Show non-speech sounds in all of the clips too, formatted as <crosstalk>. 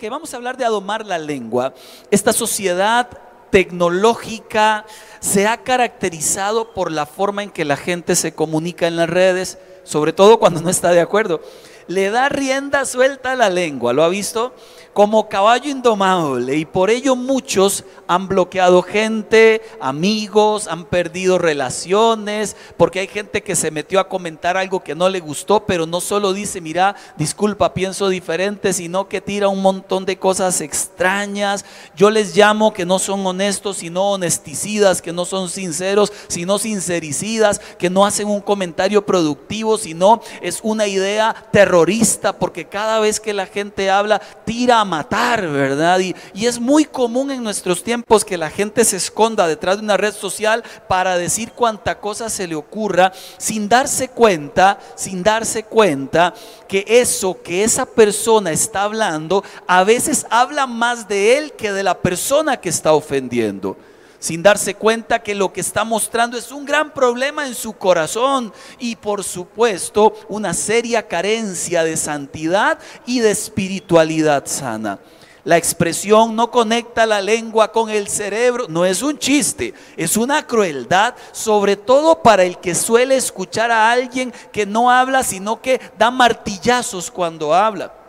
Ok, vamos a hablar de adomar la lengua. Esta sociedad tecnológica se ha caracterizado por la forma en que la gente se comunica en las redes, sobre todo cuando no está de acuerdo. Le da rienda suelta a la lengua, ¿lo ha visto? Como caballo indomable y por ello muchos han bloqueado gente, amigos, han perdido relaciones, porque hay gente que se metió a comentar algo que no le gustó, pero no solo dice, mira, disculpa, pienso diferente, sino que tira un montón de cosas extrañas. Yo les llamo que no son honestos, sino honesticidas, que no son sinceros, sino sincericidas, que no hacen un comentario productivo, sino es una idea terrorista, porque cada vez que la gente habla, tira matar, ¿verdad? Y, y es muy común en nuestros tiempos que la gente se esconda detrás de una red social para decir cuanta cosa se le ocurra sin darse cuenta, sin darse cuenta que eso que esa persona está hablando a veces habla más de él que de la persona que está ofendiendo sin darse cuenta que lo que está mostrando es un gran problema en su corazón y por supuesto una seria carencia de santidad y de espiritualidad sana. La expresión no conecta la lengua con el cerebro, no es un chiste, es una crueldad, sobre todo para el que suele escuchar a alguien que no habla, sino que da martillazos cuando habla.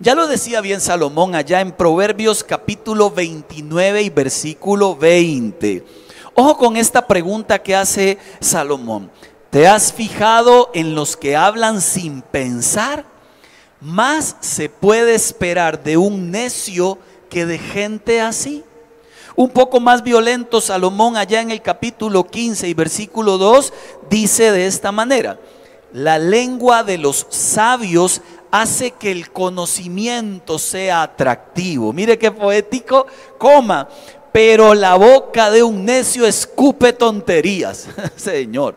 Ya lo decía bien Salomón allá en Proverbios capítulo 29 y versículo 20. Ojo con esta pregunta que hace Salomón. ¿Te has fijado en los que hablan sin pensar? Más se puede esperar de un necio que de gente así. Un poco más violento, Salomón allá en el capítulo 15 y versículo 2 dice de esta manera, la lengua de los sabios hace que el conocimiento sea atractivo. Mire qué poético, coma, pero la boca de un necio escupe tonterías, <laughs> Señor.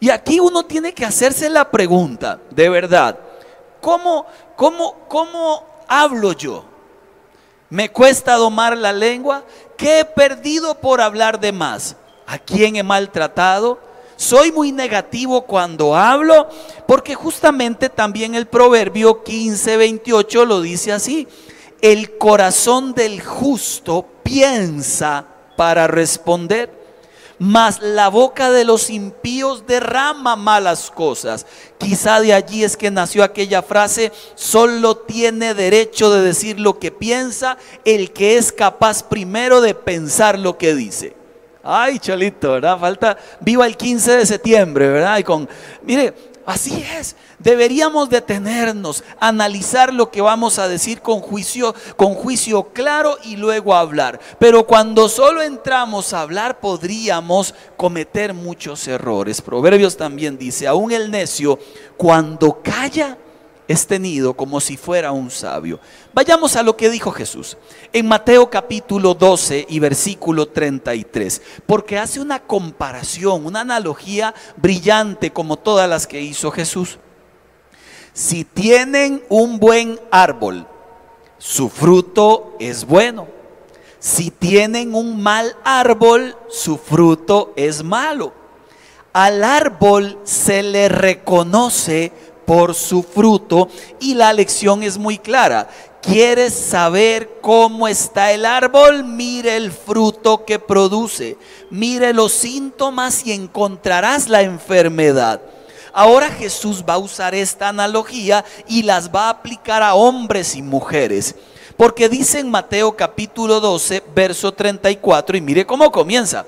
Y aquí uno tiene que hacerse la pregunta, de verdad, ¿cómo, cómo, cómo hablo yo? ¿Me cuesta domar la lengua? ¿Qué he perdido por hablar de más? ¿A quién he maltratado? Soy muy negativo cuando hablo, porque justamente también el proverbio 15, 28 lo dice así. El corazón del justo piensa para responder, mas la boca de los impíos derrama malas cosas. Quizá de allí es que nació aquella frase, solo tiene derecho de decir lo que piensa el que es capaz primero de pensar lo que dice. Ay, cholito, ¿verdad? Falta, viva el 15 de septiembre, ¿verdad? Y con, mire, así es. Deberíamos detenernos, analizar lo que vamos a decir con juicio, con juicio claro y luego hablar. Pero cuando solo entramos a hablar podríamos cometer muchos errores. Proverbios también dice, aún el necio cuando calla es tenido como si fuera un sabio. Vayamos a lo que dijo Jesús en Mateo capítulo 12 y versículo 33, porque hace una comparación, una analogía brillante como todas las que hizo Jesús. Si tienen un buen árbol, su fruto es bueno. Si tienen un mal árbol, su fruto es malo. Al árbol se le reconoce por su fruto y la lección es muy clara. ¿Quieres saber cómo está el árbol? Mire el fruto que produce. Mire los síntomas y encontrarás la enfermedad. Ahora Jesús va a usar esta analogía y las va a aplicar a hombres y mujeres. Porque dice en Mateo capítulo 12, verso 34, y mire cómo comienza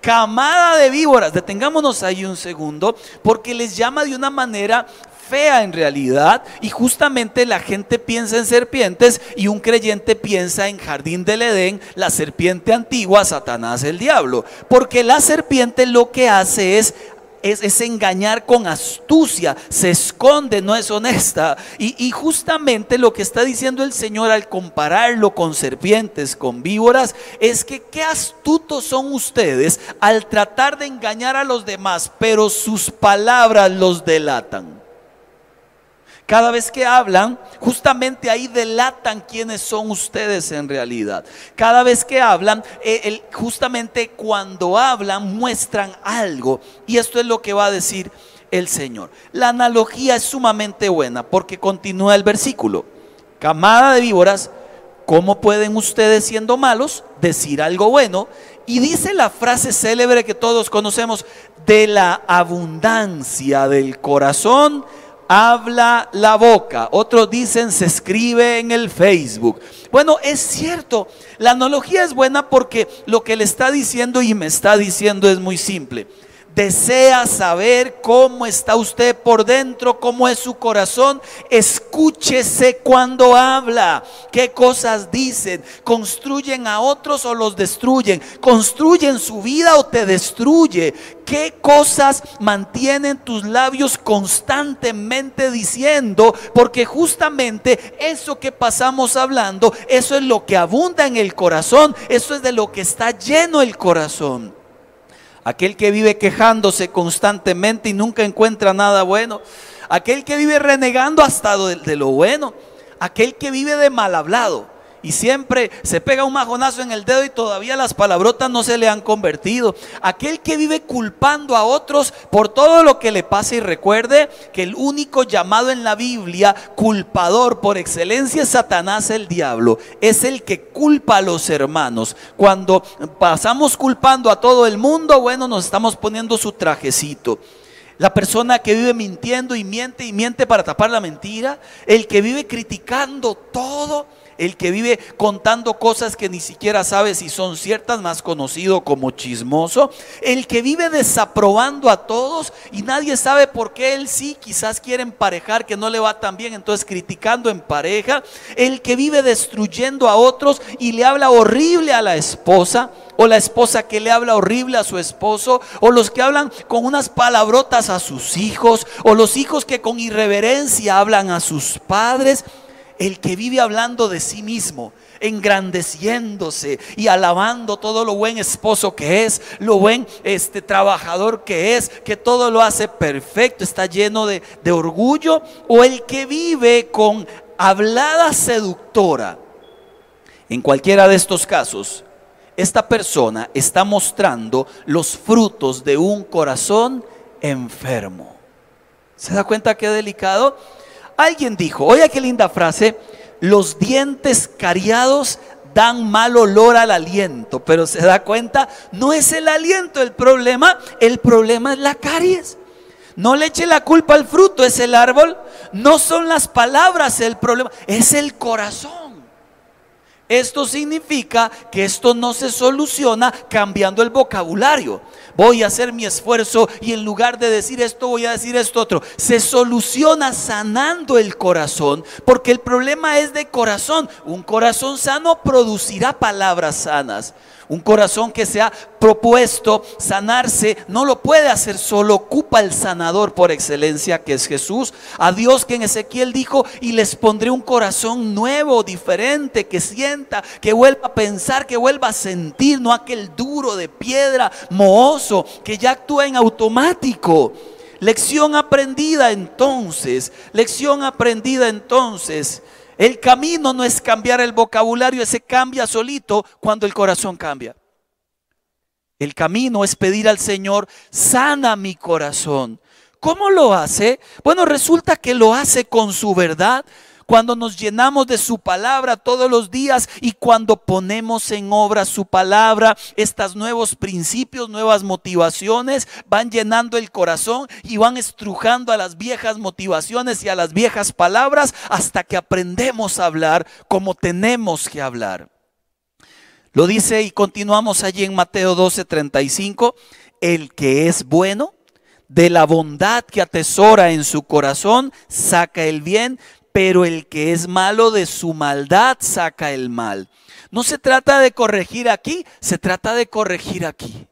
camada de víboras. Detengámonos ahí un segundo, porque les llama de una manera fea en realidad y justamente la gente piensa en serpientes y un creyente piensa en jardín del Edén, la serpiente antigua, Satanás el diablo, porque la serpiente lo que hace es es, engañar con astucia, se esconde, no es honesta. Y, y, justamente lo que está diciendo el Señor al compararlo con serpientes, con víboras, es que qué astutos son ustedes al tratar de engañar a los demás, pero sus palabras los delatan. Cada vez que hablan, justamente ahí delatan quiénes son ustedes en realidad. Cada vez que hablan, eh, justamente cuando hablan muestran algo. Y esto es lo que va a decir el Señor. La analogía es sumamente buena porque continúa el versículo. camada de víboras, ¿cómo pueden ustedes siendo malos decir algo bueno? Y dice la frase célebre que todos conocemos, de la abundancia del corazón habla la boca. Otros dicen se escribe en el Facebook. Bueno, es cierto, la analogía es buena porque lo que le está diciendo y me está diciendo es muy simple desea saber cómo está usted por dentro, cómo es su corazón, escúchese cuando habla, qué cosas dicen, construyen a otros o los destruyen, construyen su vida o te destruye, qué cosas mantienen tus labios constantemente diciendo, porque justamente eso que pasamos hablando, eso es lo que abunda en el corazón, eso es de lo que está lleno el corazón. Aquel que vive quejándose constantemente y nunca encuentra nada bueno. Aquel que vive renegando hasta de, lo bueno. Aquel que vive de mal hablado y siempre se pega un majonazo en el dedo y todavía las palabrotas no se le han convertido. Aquel que vive culpando a otros por todo lo que le pasa y recuerde que el único llamado en la Biblia, culpador por excelencia, es Satanás el diablo. Es el que culpa a los hermanos. Cuando pasamos culpando a todo el mundo, bueno, nos estamos poniendo su trajecito. La persona que vive mintiendo y miente y miente para tapar la mentira. El que vive criticando todo el que vive contando cosas que ni siquiera sabe si son ciertas, más conocido como chismoso, el que vive desaprobando a todos y nadie sabe por qué él sí, quizás quiere emparejar que no le va tan bien, entonces criticando en pareja, el que vive destruyendo a otros y le habla horrible a la esposa, o la esposa que le habla horrible a su esposo, o los que hablan con unas palabrotas a sus hijos, o los hijos que con irreverencia hablan a sus padres el que vive hablando de sí mismo, engrandeciéndose y alabando todo lo buen esposo que es, lo buen este trabajador que es, que todo lo hace perfecto, está lleno de, de orgullo, o el que vive con hablada seductora. En cualquiera de estos casos, esta persona está mostrando los frutos de un corazón enfermo. ¿Se da cuenta qué delicado? Alguien dijo, oye qué linda frase, los dientes cariados dan mal olor al aliento, pero se da cuenta, no es el aliento el problema, el problema es la caries. No le eche la culpa al fruto, es el árbol, no son las palabras el problema, es el corazón. Esto significa que esto no se soluciona cambiando el vocabulario. Voy a hacer mi esfuerzo y en lugar de decir esto voy a decir esto otro. Se soluciona sanando el corazón porque el problema es de corazón. Un corazón sano producirá palabras sanas. Un corazón que se ha propuesto sanarse no lo puede hacer solo, ocupa el sanador por excelencia que es Jesús. A Dios que en Ezequiel dijo, y les pondré un corazón nuevo, diferente, que sienta, que vuelva a pensar, que vuelva a sentir, no aquel duro de piedra, mohoso, que ya actúa en automático. Lección aprendida entonces, lección aprendida entonces. El camino no es cambiar el vocabulario, ese cambia solito cuando el corazón cambia. El camino es pedir al Señor, sana mi corazón. ¿Cómo lo hace? Bueno, resulta que lo hace con su verdad, cuando nos llenamos de su palabra todos los días y cuando ponemos en obra su palabra, estos nuevos principios, nuevas motivaciones van llenando el corazón y van estrujando a las viejas motivaciones y a las viejas palabras hasta que aprendemos a hablar como tenemos que hablar. Lo dice y continuamos allí en Mateo 12:35, el que es bueno, de la bondad que atesora en su corazón, saca el bien, pero el que es malo de su maldad saca el mal. No se trata de corregir aquí, se trata de corregir aquí.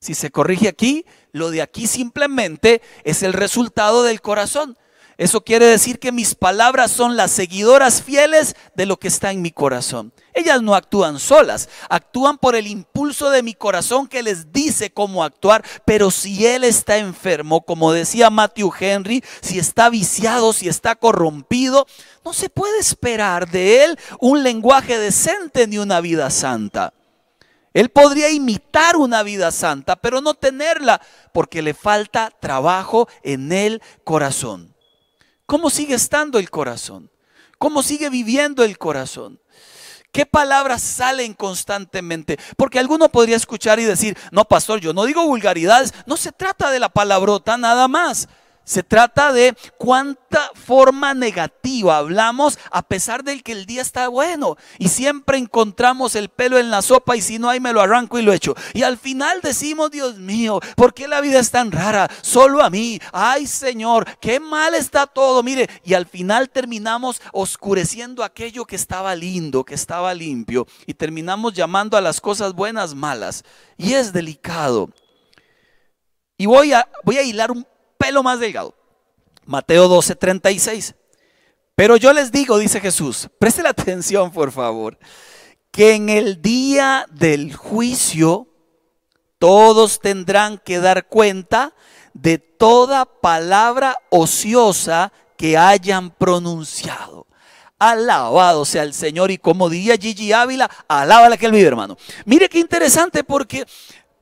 Si se corrige aquí, lo de aquí simplemente es el resultado del corazón. Eso quiere decir que mis palabras son las seguidoras fieles de lo que está en mi corazón. Ellas no actúan solas, actúan por el impulso de mi corazón que les dice cómo actuar, pero si él está enfermo, como decía Matthew Henry, si está viciado, si está corrompido, no se puede esperar de él un lenguaje decente ni una vida santa. Él podría imitar una vida santa, pero no tenerla porque le falta trabajo en el corazón. ¿Cómo sigue estando el corazón? cómo sigue viviendo el corazón. ¿Qué palabras salen constantemente? Porque alguno podría escuchar y decir, no, pastor, yo no digo vulgaridades. No se trata de la palabrota nada más. Se trata de cuánta forma negativa hablamos a pesar de que el día está bueno y siempre encontramos el pelo en la sopa y si no hay me lo arranco y lo echo. Y al final decimos, Dios mío, ¿por qué la vida es tan rara? Solo a mí. Ay Señor, qué mal está todo. Mire, y al final terminamos oscureciendo aquello que estaba lindo, que estaba limpio y terminamos llamando a las cosas buenas malas. Y es delicado. Y voy a, voy a hilar un pelo más delgado. Mateo 12, 36. Pero yo les digo, dice Jesús, preste la atención por favor, que en el día del juicio todos tendrán que dar cuenta de toda palabra ociosa que hayan pronunciado. Alabado sea el Señor y como diría Gigi Ávila, alábala que él vive, hermano. Mire qué interesante porque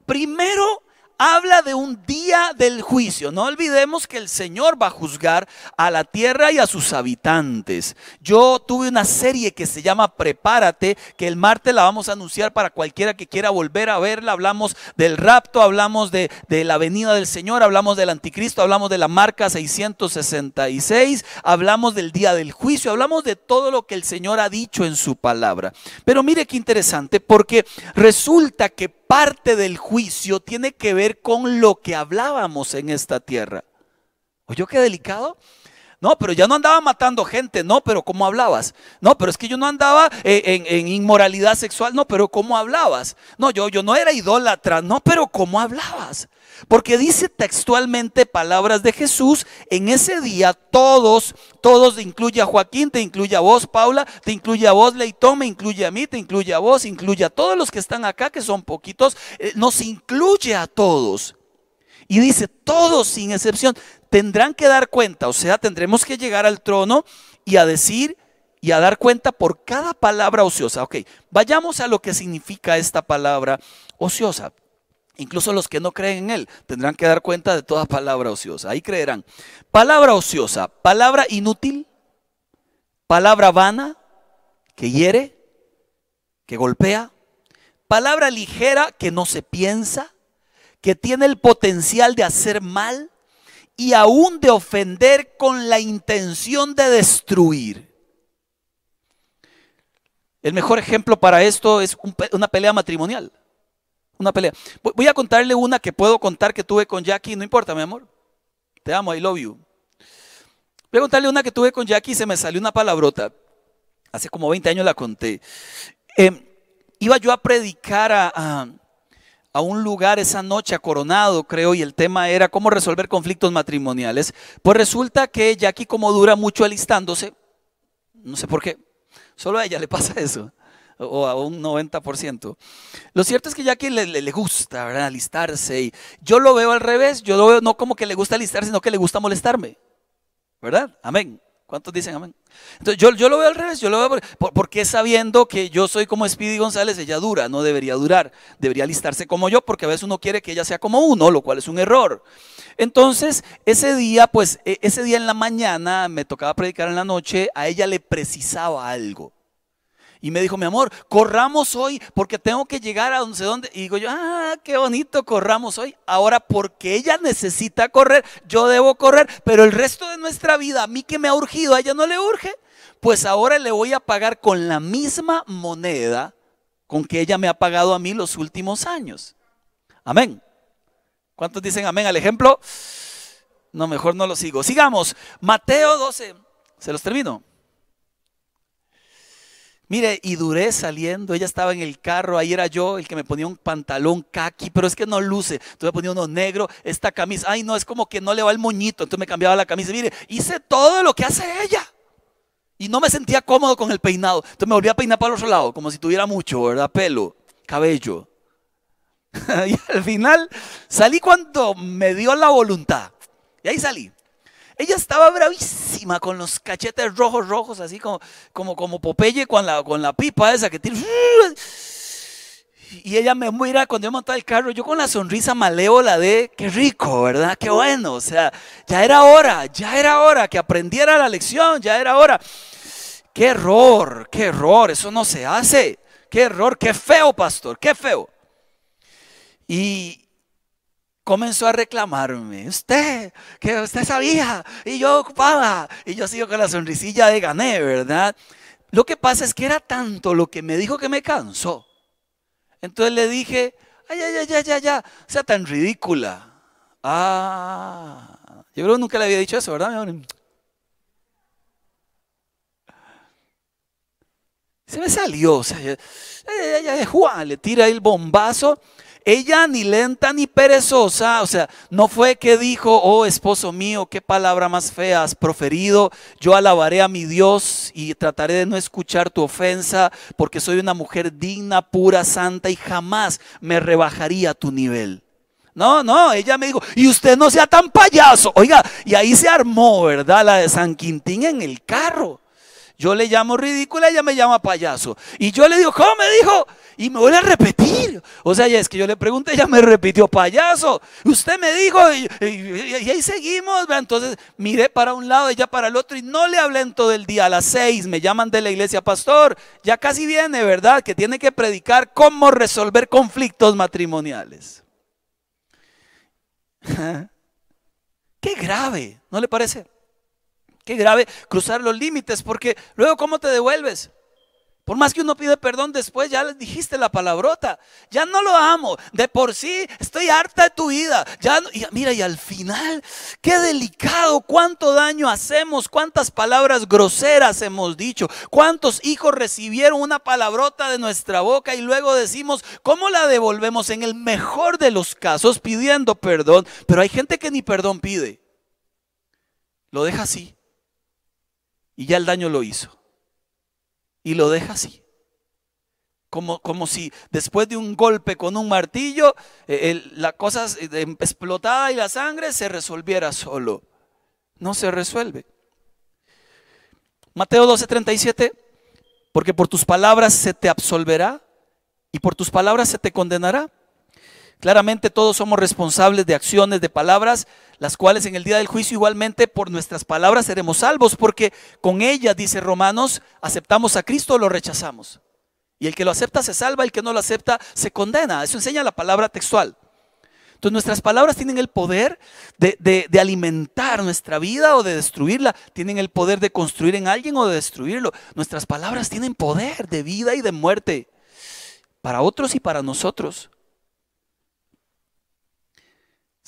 primero habla de un día del juicio. No olvidemos que el Señor va a juzgar a la tierra y a sus habitantes. Yo tuve una serie que se llama Prepárate, que el martes la vamos a anunciar para cualquiera que quiera volver a verla. Hablamos del rapto, hablamos de, la venida del Señor, hablamos del anticristo, hablamos de la marca 666, hablamos del día del juicio, hablamos de todo lo que el Señor ha dicho en su palabra. Pero mire qué interesante, porque resulta que parte del juicio tiene que ver con lo que hablábamos en esta tierra. ¿Oyó qué delicado? No, pero ya no andaba matando gente, no, pero ¿cómo hablabas? No, pero es que yo no andaba eh, en, inmoralidad sexual, no, pero ¿cómo hablabas? No, yo, yo no era idólatra, no, pero ¿cómo hablabas? Porque dice textualmente palabras de Jesús, en ese día todos, todos, incluye a Joaquín, te incluye a vos, Paula, te incluye a vos, Leitón, me incluye a mí, te incluye a vos, incluye a todos los que están acá, que son poquitos, eh, nos incluye a todos. Y dice, todos sin excepción tendrán que dar cuenta, o sea, tendremos que llegar al trono y a decir y a dar cuenta por cada palabra ociosa. Ok, vayamos a lo que significa esta palabra ociosa. Incluso los que no creen en Él tendrán que dar cuenta de toda palabra ociosa. Ahí creerán. Palabra ociosa, palabra inútil, palabra vana, que hiere, que golpea, palabra ligera que no se piensa, que tiene el potencial de hacer mal y aún de ofender con la intención de destruir. El mejor ejemplo para esto es una pelea matrimonial. Una pelea. Voy a contarle una que puedo contar que tuve con Jackie. No importa, mi amor. Te amo, I love you. Voy a contarle una que tuve con Jackie y se me salió una palabrota. Hace como 20 años la conté. Em, iba yo a predicar a, a un lugar esa noche a Coronado, creo, y el tema era cómo resolver conflictos matrimoniales. Pues resulta que Jackie, como dura mucho alistándose, no sé por qué, solo a ella le pasa eso, o a un 90%. Lo cierto es que Jackie le, le, gusta, ¿verdad? Alistarse, y yo lo veo al revés, yo lo veo no como que le gusta alistarse, sino que le gusta molestarme, ¿verdad? Amén. ¿Cuántos dicen amén? Entonces yo, yo lo veo al revés, yo lo veo porque sabiendo que yo soy como Speedy González, ella dura, no debería durar, debería alistarse como yo, porque a veces uno quiere que ella sea como uno, lo cual es un error. Entonces, ese día, pues, e, ese día en la mañana, me tocaba predicar en la noche, a ella le precisaba algo. Y me dijo, mi amor, corramos hoy porque tengo que llegar a donde dónde. Y digo yo, ah, qué bonito, corramos hoy. Ahora, porque ella necesita correr, yo debo correr, pero el resto de nuestra vida, a mí que me ha urgido, a ella no le urge, pues ahora le voy a pagar con la misma moneda con que ella me ha pagado a mí los últimos años. Amén. ¿Cuántos dicen amén al ejemplo? No, mejor no lo sigo. Sigamos. Mateo 12. Se los termino. Mire, y duré saliendo, ella estaba en el carro, ahí era yo el que me ponía un pantalón kaki, pero es que no luce, entonces me ponía uno negro, esta camisa, ay no, es como que no le va el moñito, entonces me cambiaba la camisa, mire, hice todo lo que hace ella. Y no me sentía cómodo con el peinado, entonces me volví a peinar para el otro lado, como si tuviera mucho, ¿verdad? Pelo, cabello. <laughs> y al final salí cuando me dio la voluntad. Y ahí salí. Ella estaba bravísima con los cachetes rojos, rojos, así como, como, como Popeye con la, con la pipa esa que tiene. Y ella me mira cuando yo montaba el carro, yo con la sonrisa malévola de, qué rico, ¿verdad? Qué bueno. O sea, ya era hora, ya era hora que aprendiera la lección, ya era hora. qué error, qué error, eso no se hace. Qué error, qué feo, pastor, qué feo. Y comenzó a reclamarme, usted, que usted sabía, y yo ocupaba, y yo sigo con la sonrisilla de gané, ¿verdad? Lo que pasa es que era tanto lo que me dijo que me cansó. Entonces le dije, ay, ay, ay, ay, ay, ya, sea tan ridícula. Ah, yo creo que nunca le había dicho eso, ¿verdad? Se me salió, o sea, ella, Juan le tira el bombazo. Ella ni lenta ni perezosa, o sea, no fue que dijo, oh esposo mío, qué palabra más fea has proferido, yo alabaré a mi Dios y trataré de no escuchar tu ofensa, porque soy una mujer digna, pura, santa y jamás me rebajaría a tu nivel. No, no, ella me dijo, y usted no sea tan payaso. Oiga, y ahí se armó, ¿verdad? La de San Quintín en el carro. Yo le llamo ridícula, ella me llama payaso. Y yo le digo, ¿cómo me dijo? Y me vuelve a repetir. O sea, ya es que yo le pregunté, ella me repitió, payaso. Usted me dijo, y, ahí seguimos. Entonces miré para un lado, ella para el otro, y no le hablé en todo el día. A las seis me llaman de la iglesia, pastor. Ya casi viene, ¿verdad? Que tiene que predicar cómo resolver conflictos matrimoniales. <laughs> Qué grave, ¿no le parece? Qué grave cruzar los límites, porque luego ¿cómo te devuelves? Por más que uno pide perdón después, ya le dijiste la palabrota. Ya no lo amo. De por sí estoy harta de tu vida. Ya mira, y al final, qué delicado, cuánto daño hacemos, cuántas palabras groseras hemos dicho, cuántos hijos recibieron una palabrota de nuestra boca y luego decimos, ¿cómo la devolvemos? En el mejor de los casos, pidiendo perdón. Pero hay gente que ni perdón pide. Lo deja así y ya el daño lo hizo. Y lo deja así. Como, como si después de un golpe con un martillo, eh, la cosa eh, explotada y la sangre se resolviera solo. No se resuelve. Mateo 12:37, porque por tus palabras se te absolverá y por tus palabras se te condenará. Claramente todos somos responsables de acciones, de palabras, las cuales en el día del juicio igualmente por nuestras palabras seremos salvos, porque con ellas, dice Romanos, aceptamos a Cristo o lo rechazamos. Y el que lo acepta se salva, el que no lo acepta se condena. Eso enseña la palabra textual. Entonces nuestras palabras tienen el poder de, de, alimentar nuestra vida o de destruirla. Tienen el poder de construir en alguien o de destruirlo. Nuestras palabras tienen poder de vida y de muerte para otros y para nosotros.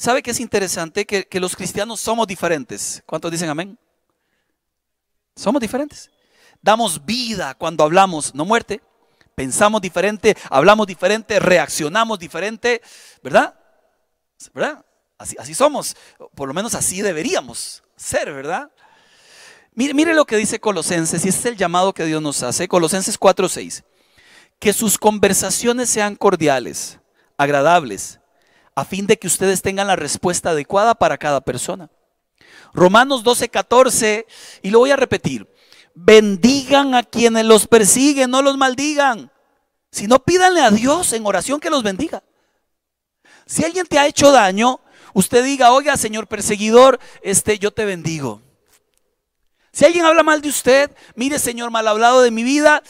¿Sabe que es interesante? Que, los cristianos somos diferentes. ¿Cuántos dicen amén? Somos diferentes. Damos vida cuando hablamos, no muerte. Pensamos diferente, hablamos diferente, reaccionamos diferente, ¿verdad? ¿Verdad? Así, así somos. Por lo menos así deberíamos ser, ¿verdad? Mire, mire lo que dice Colosenses, y este es el llamado que Dios nos hace. Colosenses 4:6. Que sus conversaciones sean cordiales, agradables a fin de que ustedes tengan la respuesta adecuada para cada persona. Romanos 12, 14, y lo voy a repetir, bendigan a quienes los persiguen, no los maldigan, sino pídanle a Dios en oración que los bendiga. Si alguien te ha hecho daño, usted diga, oiga, señor perseguidor, este, yo te bendigo. Si alguien habla mal de usted, mire, Señor, mal hablado de mi vida,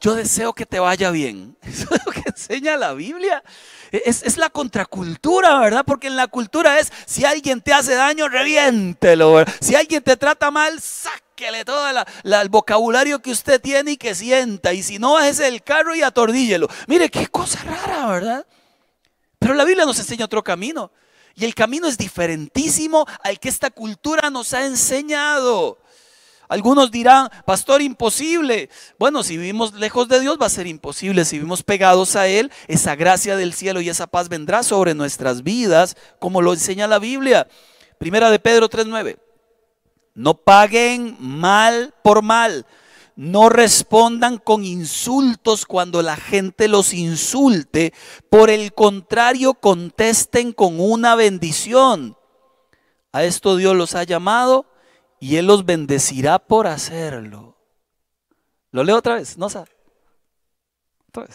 yo deseo que te vaya bien. <laughs> Eso es lo que enseña la Biblia. Es, la contracultura, ¿verdad? Porque en la cultura es, si alguien te hace daño, reviéntelo. Si alguien te trata mal, sáquele todo el vocabulario que usted tiene y que sienta. Y si no, es el carro y atordíllelo. Mire, qué cosa rara, ¿verdad? Pero la Biblia nos enseña otro camino. Y el camino es diferentísimo al que esta cultura nos ha enseñado. Algunos dirán, pastor, imposible. Bueno, si vivimos lejos de Dios va a ser imposible. Si vivimos pegados a Él, esa gracia del cielo y esa paz vendrá sobre nuestras vidas, como lo enseña la Biblia. Primera de Pedro 3.9. No paguen mal por mal. No respondan con insultos cuando la gente los insulte. Por el contrario, contesten con una bendición. A esto Dios los ha llamado y Él los bendecirá por hacerlo. Lo leo otra vez, no sabe. Otra.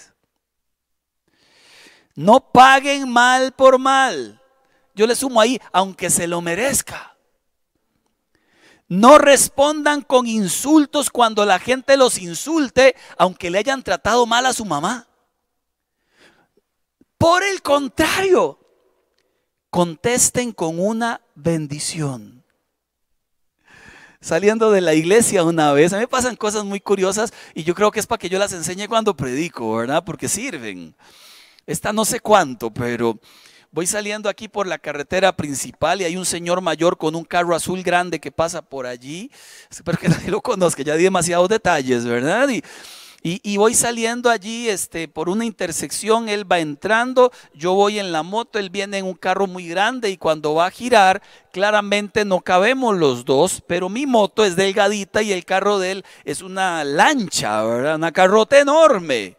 No paguen mal por mal. Yo le sumo ahí, aunque se lo merezca. No respondan con insultos cuando la gente los insulte, aunque le hayan tratado mal a su mamá. Por el contrario, contesten con una bendición. Saliendo de la iglesia una vez, a mí me pasan cosas muy curiosas y yo creo que es para que yo las enseñe cuando predico, ¿verdad? Porque sirven. Esta no sé cuánto, pero voy saliendo aquí por la carretera principal y hay un señor mayor con un carro azul grande que pasa por allí. Espero que <laughs> nadie lo conozca, ya di demasiados detalles, ¿verdad? Y, y, voy saliendo allí este, por una intersección, él va entrando, yo voy en la moto, él viene en un carro muy grande y cuando va a girar, claramente no cabemos los dos, pero mi moto es delgadita y el carro de él es una lancha, ¿verdad? Una carrota enorme.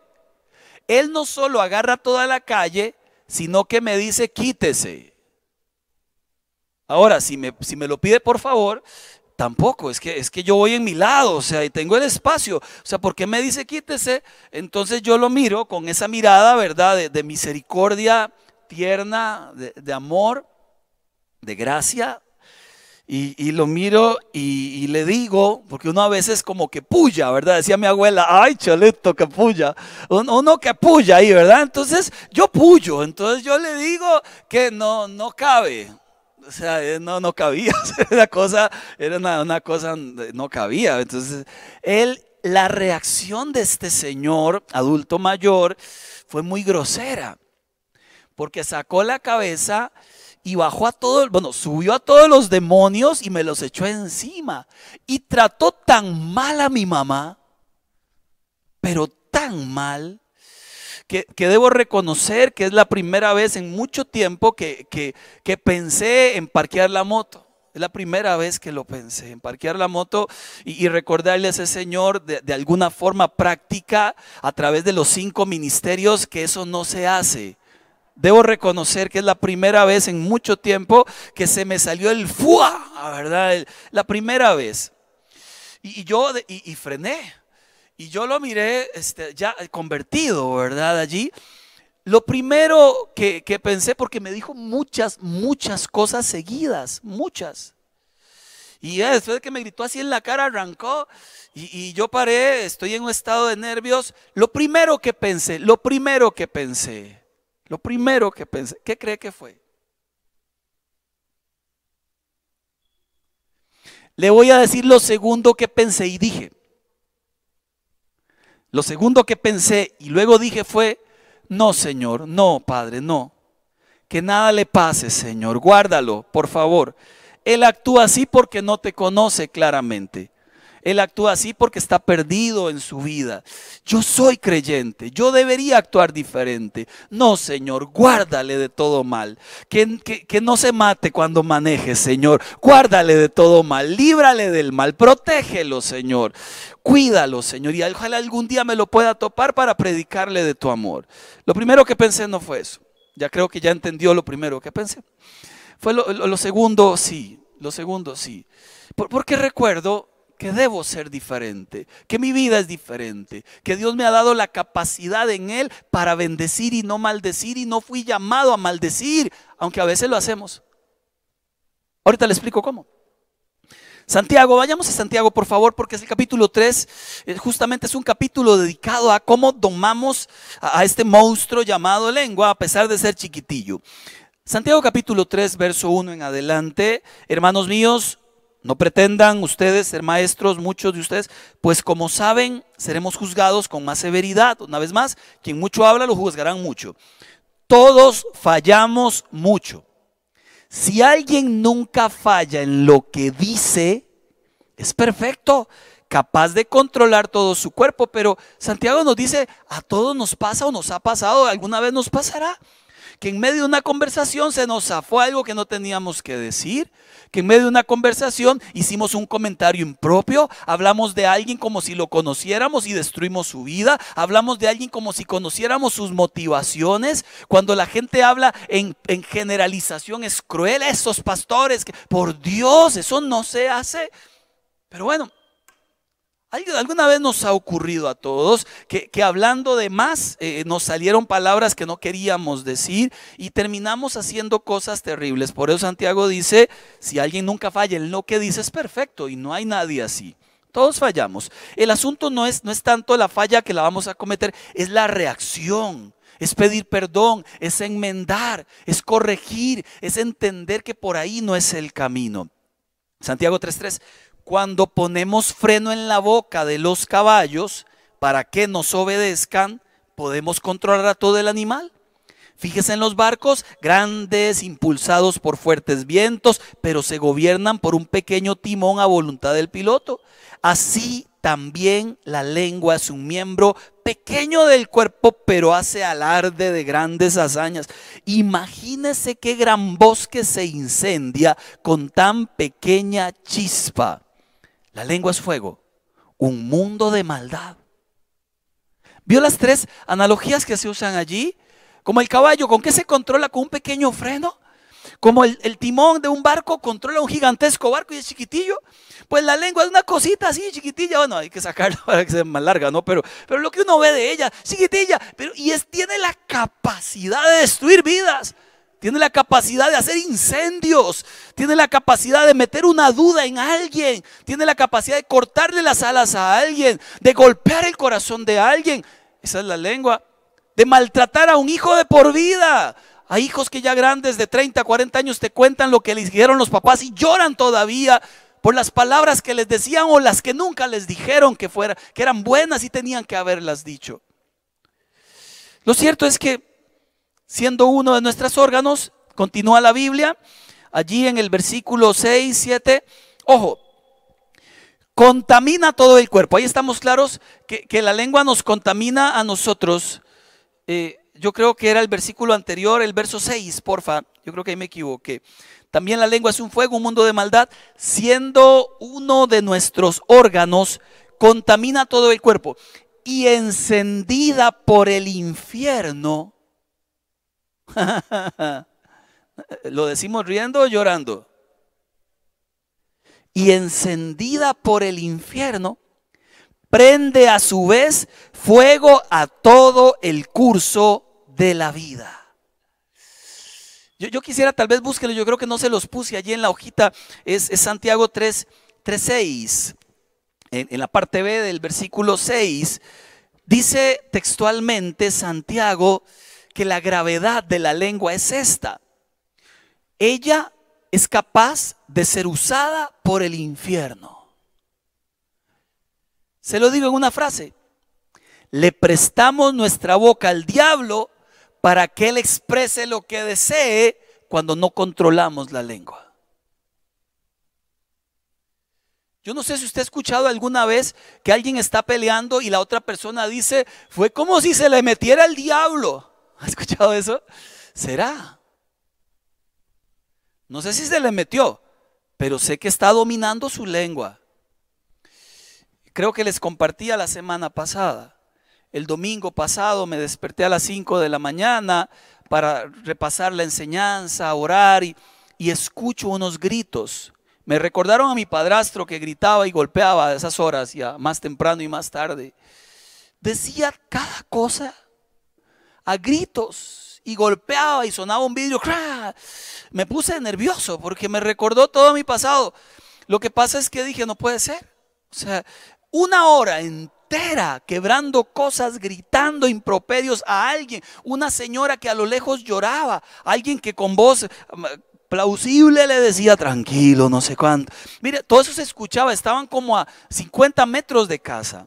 Él no solo agarra toda la calle, sino que me dice quítese. Ahora, si me, si me lo pide por favor, tampoco, es que, es que yo voy en mi lado, o sea, y tengo el espacio. O sea, ¿por qué me dice quítese? Entonces yo lo miro con esa mirada, ¿verdad? De, misericordia tierna, de, amor, de gracia. Y, lo miro y, le digo, porque uno a veces como que puya, ¿verdad? Decía mi abuela, ay, chalito, que puya. Uno que puya ahí, ¿verdad? Entonces yo puyo, entonces yo le digo que no, no cabe. O sea, eh, no, no cabía, <laughs> era cosa, era una, una cosa, no cabía. Entonces, él, la reacción de este señor adulto mayor fue muy grosera, porque sacó la cabeza y bajó a todo, bueno, subió a todos los demonios y me los echó encima. Y trató tan mal a mi mamá, pero tan mal, que, debo reconocer que es la primera vez en mucho tiempo que, que, pensé en parquear la moto. Es la primera vez que lo pensé, en parquear la moto y, recordarle a ese Señor de, alguna forma práctica a través de los cinco ministerios que eso no se hace. Debo reconocer que es la primera vez en mucho tiempo que se me salió el fuá, ¿verdad? La primera vez. Y, yo y, frené. Y yo lo miré este, ya convertido, ¿verdad? Allí. Lo primero que, que pensé, porque me dijo muchas, muchas cosas seguidas, muchas. Y después de que me gritó así en la cara, arrancó. Y, y, yo paré, estoy en un estado de nervios. Lo primero que pensé, lo primero que pensé, lo primero que pensé, ¿qué cree que fue? Le voy a decir lo segundo que pensé y dije. Lo segundo que pensé y luego dije fue, no, Señor, no, Padre, no. Que nada le pase, Señor. Guárdalo, por favor. Él actúa así porque no te conoce claramente. Él actúa así porque está perdido en su vida. Yo soy creyente, yo debería actuar diferente. No, Señor, guárdale de todo mal. Que, que, no se mate cuando maneje, Señor. Guárdale de todo mal, líbrale del mal, protégelo, Señor. Cuídalo, Señor, y ojalá algún día me lo pueda topar para predicarle de tu amor. Lo primero que pensé no fue eso. Ya creo que ya entendió lo primero que pensé. Fue lo, segundo, sí. Lo segundo, sí. porque recuerdo que debo ser diferente, que mi vida es diferente, que Dios me ha dado la capacidad en Él para bendecir y no maldecir y no fui llamado a maldecir, aunque a veces lo hacemos. Ahorita le explico cómo. Santiago, vayamos a Santiago por favor, porque es el capítulo 3, eh, justamente es un capítulo dedicado a cómo domamos a este monstruo llamado lengua, a pesar de ser chiquitillo. Santiago capítulo 3, verso 1 en adelante, hermanos míos, no pretendan ustedes ser maestros, muchos de ustedes, pues como saben, seremos juzgados con más severidad. Una vez más, quien mucho habla lo juzgarán mucho. Todos fallamos mucho. Si alguien nunca falla en lo que dice, es perfecto, capaz de controlar todo su cuerpo, pero Santiago nos dice, a todos nos pasa o nos ha pasado, alguna vez nos pasará que en medio de una conversación se nos zafó algo que no teníamos que decir, que en medio de una conversación hicimos un comentario impropio, hablamos de alguien como si lo conociéramos y destruimos su vida, hablamos de alguien como si conociéramos sus motivaciones. Cuando la gente habla en, generalización es cruel, esos pastores, por Dios, eso no se hace. Pero bueno, ¿Alguna vez nos ha ocurrido a todos que, hablando de más eh, nos salieron palabras que no queríamos decir y terminamos haciendo cosas terribles? Por eso Santiago dice, si alguien nunca falla en lo que dice es perfecto y no hay nadie así. Todos fallamos. El asunto no es, no es tanto la falla que la vamos a cometer, es la reacción. Es pedir perdón, es enmendar, es corregir, es entender que por ahí no es el camino. Santiago 3.3, cuando ponemos freno en la boca de los caballos para que nos obedezcan, podemos controlar a todo el animal. Fíjese en los barcos, grandes, impulsados por fuertes vientos, pero se gobiernan por un pequeño timón a voluntad del piloto. Así también la lengua es un miembro pequeño del cuerpo, pero hace alarde de grandes hazañas. Imagínese qué gran bosque se incendia con tan pequeña chispa. La lengua es fuego, un mundo de maldad. ¿Vio las tres analogías que se usan allí? Como el caballo, ¿con qué se controla? Con un pequeño freno. Como el, timón de un barco controla un gigantesco barco y es chiquitillo. Pues la lengua es una cosita así, chiquitilla. Bueno, hay que sacarla <laughs> para que sea más larga, ¿no? Pero, pero lo que uno ve de ella, chiquitilla. Pero, y es, tiene la capacidad de destruir vidas tiene la capacidad de hacer incendios, tiene la capacidad de meter una duda en alguien, tiene la capacidad de cortarle las alas a alguien, de golpear el corazón de alguien. Esa es la lengua. De maltratar a un hijo de por vida. A hijos que ya grandes de 30, 40 años te cuentan lo que les dijeron los papás y lloran todavía por las palabras que les decían o las que nunca les dijeron que, que eran buenas y tenían que haberlas dicho. Lo cierto es que siendo uno de nuestros órganos, continúa la Biblia, allí en el versículo 6, 7, ojo, contamina todo el cuerpo. Ahí estamos claros que, la lengua nos contamina a nosotros. Eh, yo creo que era el versículo anterior, el verso 6, porfa, yo creo que ahí me equivoqué. También la lengua es un fuego, un mundo de maldad, siendo uno de nuestros órganos, contamina todo el cuerpo. Y encendida por el infierno, <laughs> ¿Lo decimos riendo o llorando? Y encendida por el infierno, prende a su vez fuego a todo el curso de la vida. Yo, quisiera tal vez búsquelo, yo creo que no se los puse allí en la hojita, es, Santiago 3, 3 6. En, en la parte B del versículo 6, dice textualmente Santiago, que la gravedad de la lengua es esta. Ella es capaz de ser usada por el infierno. Se lo digo en una frase. Le prestamos nuestra boca al diablo para que él exprese lo que desee cuando no controlamos la lengua. Yo no sé si usted ha escuchado alguna vez que alguien está peleando y la otra persona dice, fue como si se le metiera el diablo. ¿Ha escuchado eso? ¿Será? No sé si se le metió, pero sé que está dominando su lengua. Creo que les compartía la semana pasada. El domingo pasado me desperté a las 5 de la mañana para repasar la enseñanza, orar y, y escucho unos gritos. Me recordaron a mi padrastro que gritaba y golpeaba a esas horas, ya más temprano y más tarde. Decía cada cosa a gritos y golpeaba y sonaba un vidrio. Me puse nervioso porque me recordó todo mi pasado. Lo que pasa es que dije, no puede ser. O sea, una hora entera quebrando cosas, gritando improperios a alguien. Una señora que a lo lejos lloraba. Alguien que con voz mm, plausible le decía tranquilo, no sé cuánto. Mire, todo eso se escuchaba. Estaban como a 50 metros de casa.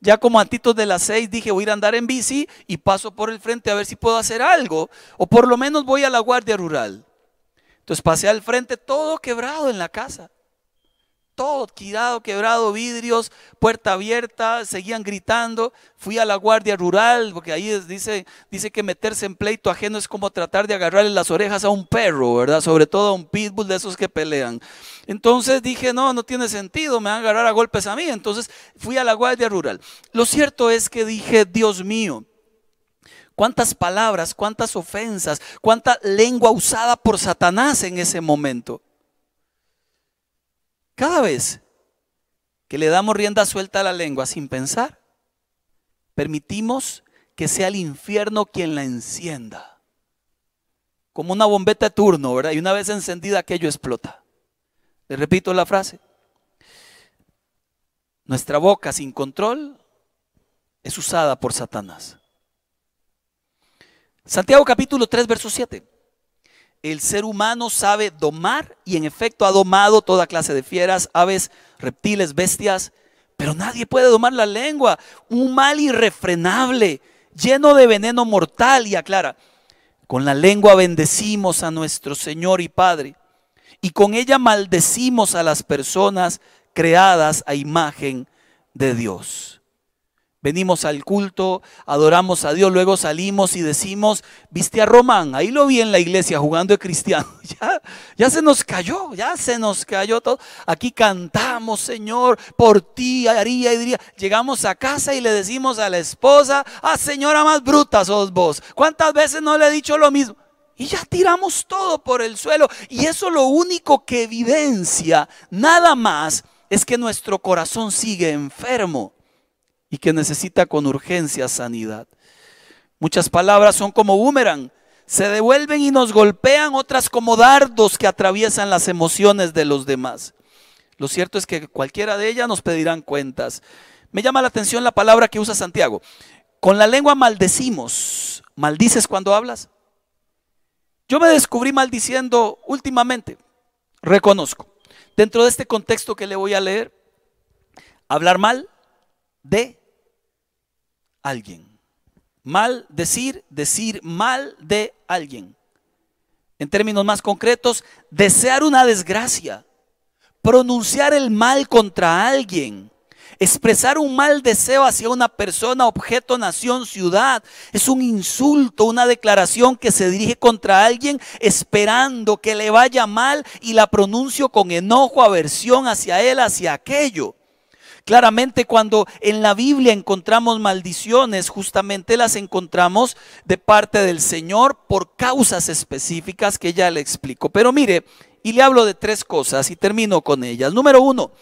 Ya como antitos de las seis dije voy a ir a andar en bici y paso por el frente a ver si puedo hacer algo. O por lo menos voy a la guardia rural. Entonces pasé al frente todo quebrado en la casa todo tirado, quebrado, vidrios, puerta abierta, seguían gritando. Fui a la guardia rural, porque ahí dice, dice que meterse en pleito ajeno es como tratar de agarrarle las orejas a un perro, ¿verdad? Sobre todo a un pitbull de esos que pelean. Entonces dije, no, no tiene sentido, me van a agarrar a golpes a mí. Entonces fui a la guardia rural. Lo cierto es que dije, Dios mío, cuántas palabras, cuántas ofensas, cuánta lengua usada por Satanás en ese momento. Cada vez que le damos rienda suelta a la lengua sin pensar, permitimos que sea el infierno quien la encienda. Como una bombeta de turno, ¿verdad? Y una vez encendida aquello explota. Le repito la frase. Nuestra boca sin control es usada por Satanás. Santiago capítulo 3, verso 7. El ser humano sabe domar y en efecto ha domado toda clase de fieras, aves, reptiles, bestias, pero nadie puede domar la lengua, un mal irrefrenable, lleno de veneno mortal y aclara, con la lengua bendecimos a nuestro Señor y Padre y con ella maldecimos a las personas creadas a imagen de Dios. Venimos al culto, adoramos a Dios, luego salimos y decimos, viste a Román, ahí lo vi en la iglesia jugando de cristiano. <laughs> Ya, ya se nos cayó, ya se nos cayó todo. Aquí cantamos, Señor, por ti haría y diría. Llegamos a casa y le decimos a la esposa, ah, señora más bruta sos vos. ¿Cuántas veces no le he dicho lo mismo? Y ya tiramos todo por el suelo. Y eso lo único que evidencia, nada más, es que nuestro corazón sigue enfermo y que necesita con urgencia sanidad. Muchas palabras son como boomerang, se devuelven y nos golpean, otras como dardos que atraviesan las emociones de los demás. Lo cierto es que cualquiera de ellas nos pedirán cuentas. Me llama la atención la palabra que usa Santiago. Con la lengua maldecimos. ¿Maldices cuando hablas? Yo me descubrí maldiciendo últimamente, reconozco. Dentro de este contexto que le voy a leer, hablar mal de alguien. Mal decir, decir mal de alguien. En términos más concretos, desear una desgracia, pronunciar el mal contra alguien, expresar un mal deseo hacia una persona, objeto, nación, ciudad, es un insulto, una declaración que se dirige contra alguien esperando que le vaya mal y la pronuncio con enojo, aversión hacia él, hacia aquello. Claramente cuando en la Biblia encontramos maldiciones, justamente las encontramos de parte del Señor por causas específicas que ya le explico. Pero mire, y le hablo de tres cosas y termino con ellas. Número uno,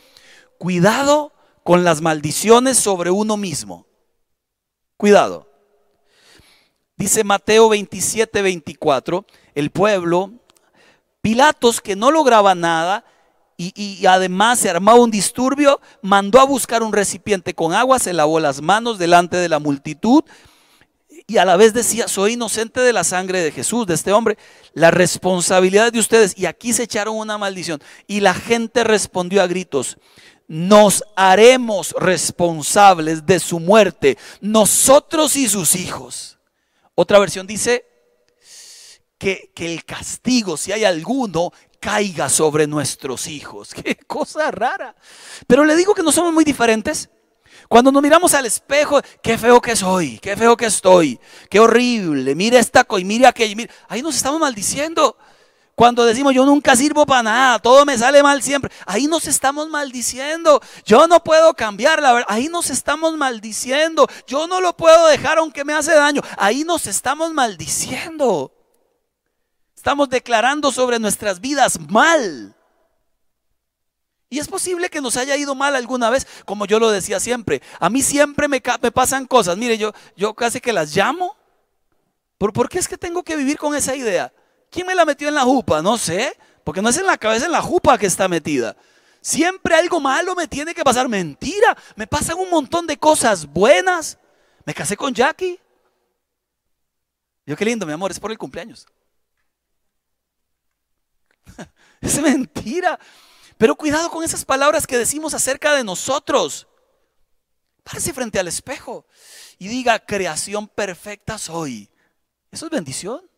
cuidado con las maldiciones sobre uno mismo. Cuidado. Dice Mateo 27, 24, el pueblo, Pilatos que no lograba nada, y, además se armaba un disturbio, mandó a buscar un recipiente con agua, se lavó las manos delante de la multitud y a la vez decía, soy inocente de la sangre de Jesús, de este hombre, la responsabilidad de ustedes. Y aquí se echaron una maldición. Y la gente respondió a gritos, nos haremos responsables de su muerte, nosotros y sus hijos. Otra versión dice que, que el castigo, si hay alguno, caiga sobre nuestros hijos. <laughs> Qué cosa rara. Pero le digo que no somos muy diferentes. Cuando nos miramos al espejo, qué feo que soy, qué feo que estoy, qué horrible, mira esta y mira aquello, mira, ahí nos estamos maldiciendo. Cuando decimos yo nunca sirvo para nada, todo me sale mal siempre, ahí nos estamos maldiciendo. Yo no puedo cambiar la verdad, ahí nos estamos maldiciendo. Yo no lo puedo dejar aunque me hace daño, ahí nos estamos maldiciendo. Estamos declarando sobre nuestras vidas mal. Y es posible que nos haya ido mal alguna vez, como yo lo decía siempre. A mí siempre me, pasan cosas. Mire, yo, yo casi que las llamo. ¿Por, ¿Por qué es que tengo que vivir con esa idea? ¿Quién me la metió en la jupa? No sé, porque no es en la cabeza, en la jupa que está metida. Siempre algo malo me tiene que pasar. Mentira, me pasan un montón de cosas buenas. Me casé con Jackie. Yo qué lindo, mi amor, es por el cumpleaños. <laughs> Es mentira. Pero cuidado con esas palabras que decimos acerca de nosotros. Párese frente al espejo y diga, creación perfecta soy. Eso es bendición.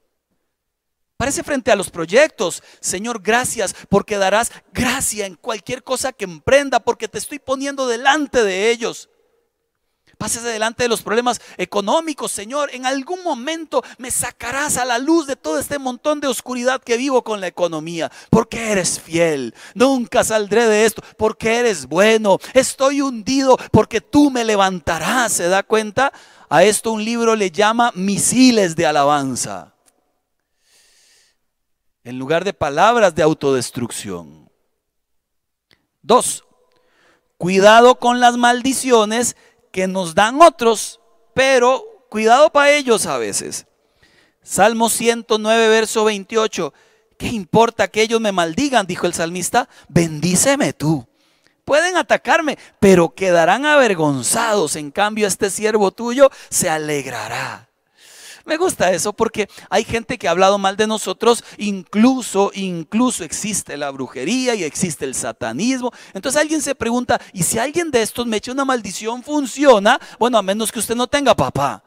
Párese frente a los proyectos. Señor, gracias porque darás gracia en cualquier cosa que emprenda, porque te estoy poniendo delante de ellos. Pásese delante de los problemas económicos, Señor. En algún momento me sacarás a la luz de todo este montón de oscuridad que vivo con la economía. Porque eres fiel. Nunca saldré de esto. Porque eres bueno. Estoy hundido porque tú me levantarás. ¿Se da cuenta? A esto un libro le llama misiles de alabanza. En lugar de palabras de autodestrucción. Dos, Cuidado con las maldiciones que nos dan otros, pero cuidado para ellos a veces. Salmo 109, verso 28. ¿Qué importa que ellos me maldigan? Dijo el salmista. Bendíceme tú. Pueden atacarme, pero quedarán avergonzados. En cambio, este siervo tuyo se alegrará. Me gusta eso porque hay gente que ha hablado mal de nosotros, incluso, incluso existe la brujería y existe el satanismo. Entonces alguien se pregunta, ¿y si alguien de estos me echa una maldición, funciona? Bueno, a menos que usted no tenga papá.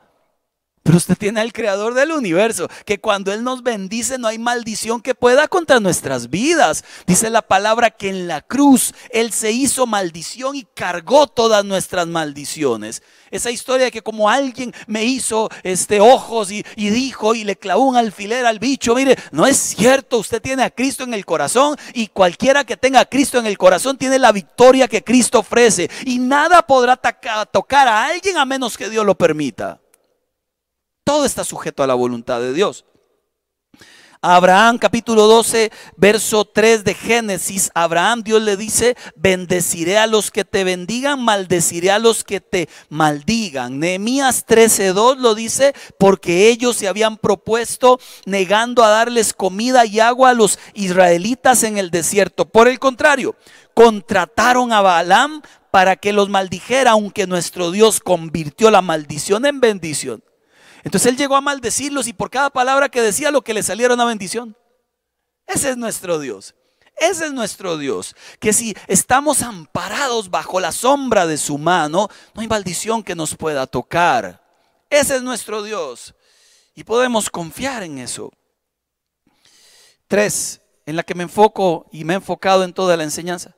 Pero usted tiene al creador del universo, que cuando Él nos bendice no hay maldición que pueda contra nuestras vidas. Dice la palabra que en la cruz Él se hizo maldición y cargó todas nuestras maldiciones. Esa historia de que como alguien me hizo este, ojos y, y dijo y le clavó un alfiler al bicho, mire, no es cierto, usted tiene a Cristo en el corazón y cualquiera que tenga a Cristo en el corazón tiene la victoria que Cristo ofrece y nada podrá tocar a alguien a menos que Dios lo permita. Todo está sujeto a la voluntad de Dios. Abraham capítulo 12, verso 3 de Génesis, Abraham Dios le dice, bendeciré a los que te bendigan, maldeciré a los que te maldigan. Nehemías 13:2 lo dice, porque ellos se habían propuesto negando a darles comida y agua a los israelitas en el desierto. Por el contrario, contrataron a Balaam para que los maldijera, aunque nuestro Dios convirtió la maldición en bendición. Entonces él llegó a maldecirlos y por cada palabra que decía lo que le saliera una bendición. Ese es nuestro Dios. Ese es nuestro Dios. Que si estamos amparados bajo la sombra de su mano, no hay maldición que nos pueda tocar. Ese es nuestro Dios. Y podemos confiar en eso. Tres, en la que me enfoco y me he enfocado en toda la enseñanza.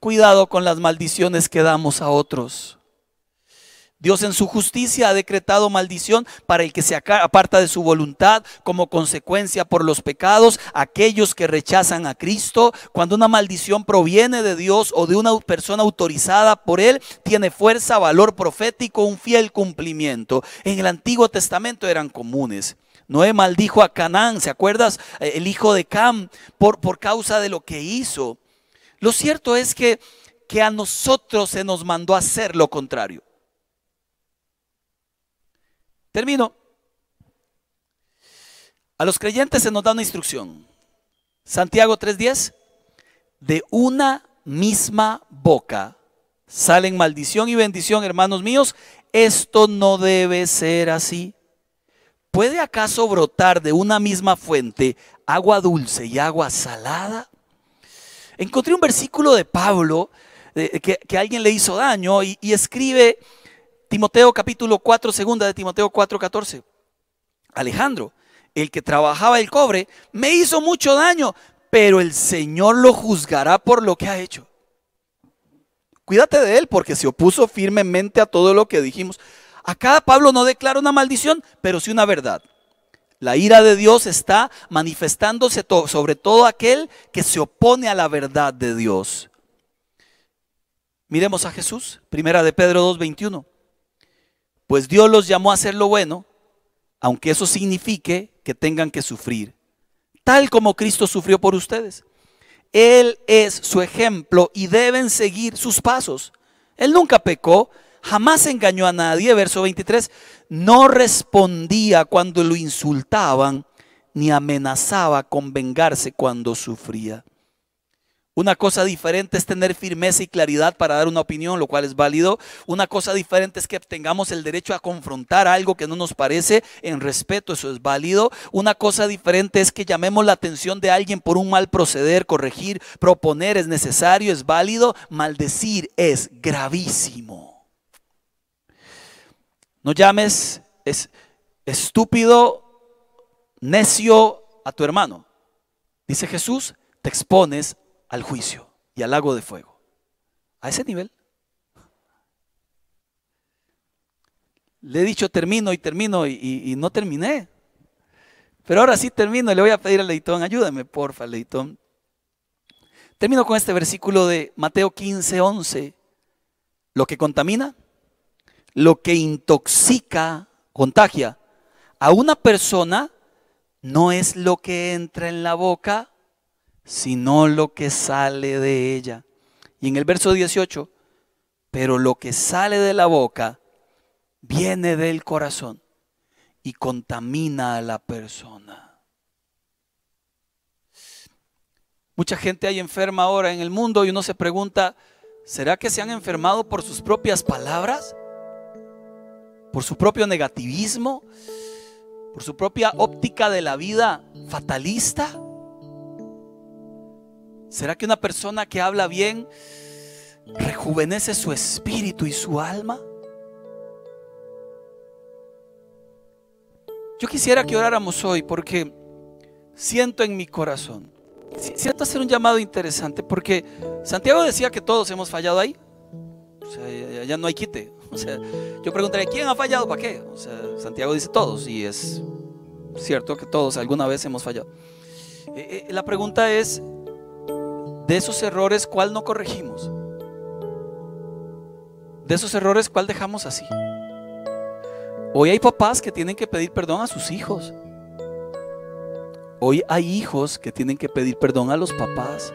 Cuidado con las maldiciones que damos a otros. Dios en su justicia ha decretado maldición para el que se aparta de su voluntad como consecuencia por los pecados, aquellos que rechazan a Cristo. Cuando una maldición proviene de Dios o de una persona autorizada por Él, tiene fuerza, valor profético, un fiel cumplimiento. En el Antiguo Testamento eran comunes. Noé maldijo a Canaán, ¿se acuerdas? Eh, el hijo de Cam, por, por causa de lo que hizo. Lo cierto es que, que a nosotros se nos mandó a hacer lo contrario. Termino. A los creyentes se nos da una instrucción. Santiago 3:10, de una misma boca salen maldición y bendición, hermanos míos. Esto no debe ser así. ¿Puede acaso brotar de una misma fuente agua dulce y agua salada? Encontré un versículo de Pablo que, alguien le hizo daño y escribe Timoteo capítulo 4, segunda de Timoteo 4, 14. Alejandro, el que trabajaba el cobre, me hizo mucho daño, pero el Señor lo juzgará por lo que ha hecho. Cuídate de él porque se opuso firmemente a todo lo que dijimos. Acá Pablo no declara una maldición, pero sí una verdad. La ira de Dios está manifestándose sobre todo aquel que se opone a la verdad de Dios. Miremos a Jesús, primera de Pedro 2:21. Pues Dios los llamó a hacer lo bueno, aunque eso signifique que tengan que sufrir, tal como Cristo sufrió por ustedes. Él es su ejemplo y deben seguir sus pasos. Él nunca pecó, jamás engañó a nadie. Verso 23, no respondía cuando lo insultaban, ni amenazaba con vengarse cuando sufría. Una cosa diferente es tener firmeza y claridad para dar una opinión, lo cual es válido. Una cosa diferente es que tengamos el derecho a confrontar algo que no nos parece en respeto, eso es válido. Una cosa diferente es que llamemos la atención de alguien por un mal proceder, corregir, proponer es necesario, es válido. Maldecir es gravísimo. No llames es estúpido, necio a tu hermano. Dice Jesús, te expones al juicio y al lago de fuego. A ese nivel. Le he dicho termino y termino y, no terminé. Pero ahora sí termino y le voy a pedir a Leitón, ayúdame porfa, Leitón. Termino con este versículo de Mateo 15, 11. Lo que contamina, lo que intoxica, contagia a una persona no es lo que entra en la boca, sino lo que sale de ella. Y en el verso 18 pero lo que sale de la boca viene del corazón y contamina a la persona. Mucha gente hay enferma ahora en el mundo y uno se pregunta, ¿será que se han enfermado por sus propias palabras? ¿Por su propio negativismo? ¿Por su propia óptica de la vida fatalista? ¿Será que una persona que habla bien rejuvenece su espíritu y su alma? Yo quisiera que oráramos hoy porque siento en mi corazón, siento hacer un llamado interesante porque Santiago decía que todos hemos fallado ahí. O sea, ya no hay quite. <laughs> O sea, yo preguntaría, ¿quién ha fallado? ¿Para qué? O sea, Santiago dice todos y es cierto que todos alguna vez hemos fallado. Eh, eh, la pregunta es, de esos errores, ¿cuál no corregimos? De esos errores, ¿cuál dejamos así? Hoy hay papás que tienen que pedir perdón a sus hijos. Hoy hay hijos que tienen que pedir perdón a los papás.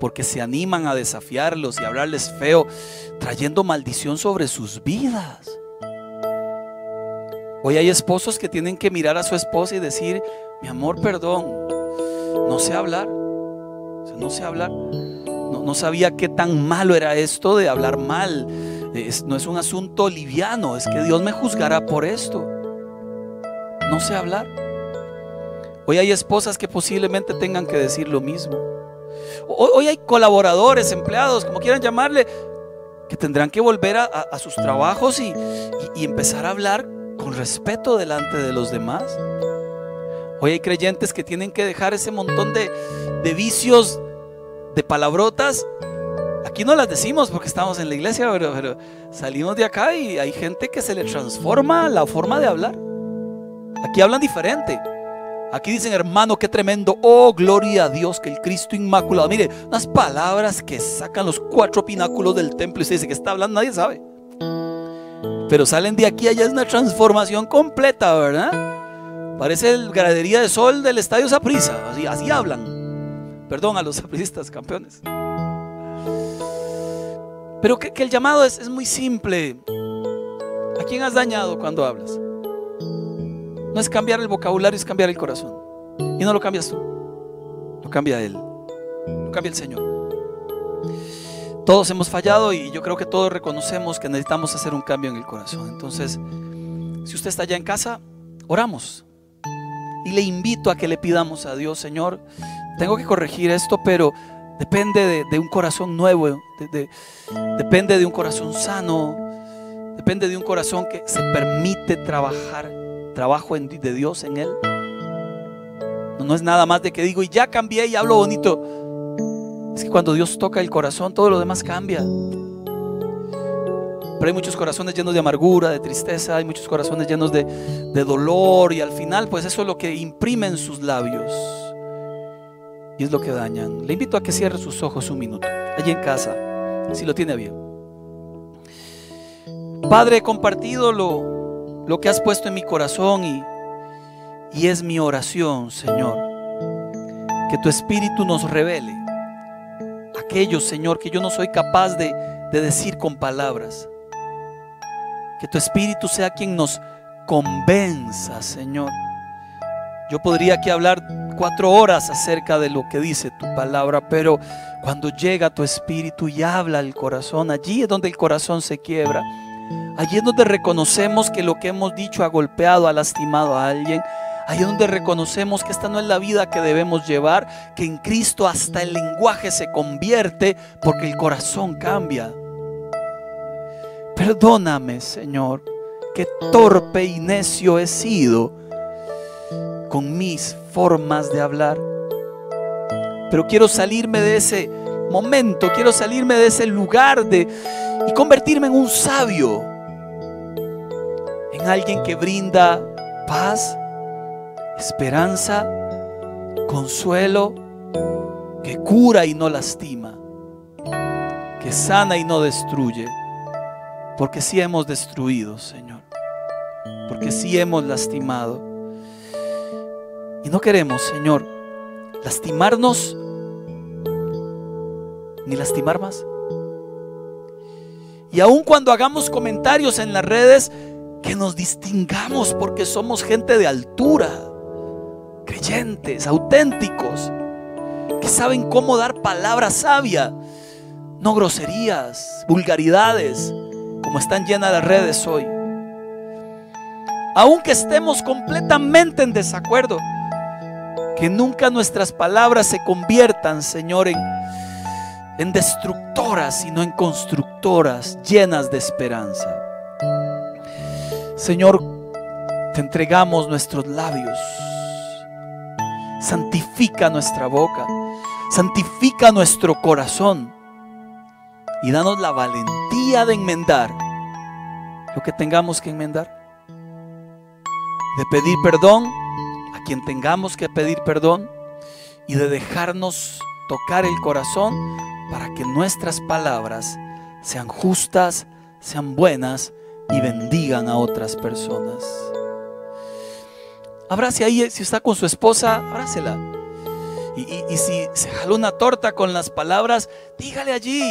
Porque se animan a desafiarlos y hablarles feo, trayendo maldición sobre sus vidas. Hoy hay esposos que tienen que mirar a su esposa y decir, mi amor, perdón, no sé hablar, no sé hablar. No, sabía qué tan malo era esto de hablar mal no es un asunto liviano, es que Dios me juzgará por esto. No sé hablar. Hoy hay esposas que posiblemente tengan que decir lo mismo. Hoy hay colaboradores, empleados, como quieran llamarle, que tendrán que volver a, sus trabajos y, empezar a hablar con respeto delante de los demás. Hoy hay creyentes que tienen que dejar ese montón de vicios, de palabrotas Aquí no las decimos porque estamos en la iglesia, pero, salimos de acá y hay gente que se le transforma la forma de hablar. Aquí hablan diferente. Aquí dicen, hermano, qué tremendo. Oh, gloria a Dios, que el Cristo inmaculado. Mire, unas palabras que sacan los cuatro pináculos del templo y se dice que está hablando, nadie sabe. Pero salen de aquí allá, es una transformación completa, ¿verdad? Parece el gradería de sol del estadio Saprisa. Así, así hablan. Perdón a los <laughs> sapristas campeones. Pero que, el llamado es, es muy simple. ¿A quién has dañado cuando hablas? No es cambiar el vocabulario, es cambiar el corazón. Y no lo cambias tú, lo cambia Él, lo cambia el Señor. Todos hemos fallado y yo creo que todos reconocemos que necesitamos hacer un cambio en el corazón. Entonces, si usted está allá en casa, oramos. Y le invito a que le pidamos a Dios, Señor, tengo que corregir esto, pero Depende de, un corazón nuevo, depende de un corazón sano, depende de un corazón que se permite trabajar, trabajo de Dios en él. No, es nada más de que digo y ya cambié y hablo bonito. Es que cuando Dios toca el corazón, todo lo demás cambia. Pero hay muchos corazones llenos de amargura, de tristeza, hay muchos corazones llenos de, de dolor y al final pues eso es lo que imprime en sus labios y es lo que dañan. Le invito a que cierre sus ojos un minuto, allí en casa, si lo tiene bien. Padre, he compartido lo, lo que has puesto en mi corazón y, y es mi oración, Señor, que tu Espíritu nos revele aquello, Señor, que yo no soy capaz de, de decir con palabras. Que tu Espíritu sea quien nos convenza, Señor. Yo podría aquí hablar cuatro horas acerca de lo que dice tu palabra, pero cuando llega tu espíritu y habla el corazón, allí es donde el corazón se quiebra. Allí es donde reconocemos que lo que hemos dicho ha golpeado, ha lastimado a alguien. Allí es donde reconocemos que esta no es la vida que debemos llevar, que en Cristo hasta el lenguaje se convierte porque el corazón cambia. Perdóname, Señor, que torpe y necio he sido con mis formas de hablar. Pero quiero salirme de ese momento, quiero salirme de ese lugar de y convertirme en un sabio, en alguien que brinda paz, esperanza, consuelo, que cura y no lastima, que sana y no destruye, porque si hemos destruido, Señor, porque si hemos lastimado. Y no queremos, Señor, lastimarnos ni lastimar más. Y aun cuando hagamos comentarios en las redes, que nos distingamos porque somos gente de altura, creyentes, auténticos, que saben cómo dar palabra sabia, no groserías, vulgaridades, como están llenas las redes hoy. Aunque estemos completamente en desacuerdo, que nunca nuestras palabras se conviertan, Señor, en, destructoras, sino en constructoras llenas de esperanza. Señor, te entregamos nuestros labios. Santifica nuestra boca. Santifica nuestro corazón. Y danos la valentía de enmendar lo que tengamos que enmendar. De pedir perdón quien tengamos que pedir perdón. Y de dejarnos tocar el corazón para que nuestras palabras sean justas, sean buenas y bendigan a otras personas. Abrace ahí, si está con su esposa, abrácela. Y, si se jaló una torta con las palabras, dígale allí,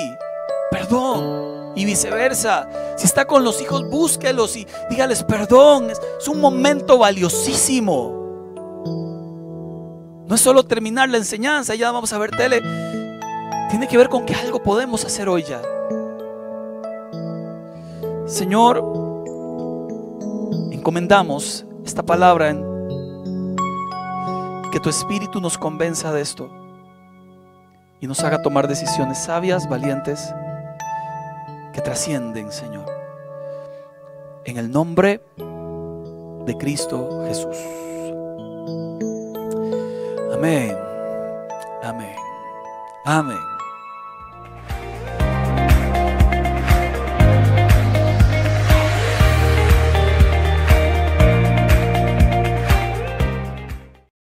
perdón. Y viceversa. Si está con los hijos, búsquelos y dígales perdón. Es un momento valiosísimo. No es solo terminar la enseñanza, ya vamos a ver tele. Tiene que ver con que algo podemos hacer hoy ya. Señor, encomendamos esta palabra en que tu Espíritu nos convenza de esto y nos haga tomar decisiones sabias, valientes, que trascienden, Señor. En el nombre de Cristo Jesús. Amén. Amén. Amén.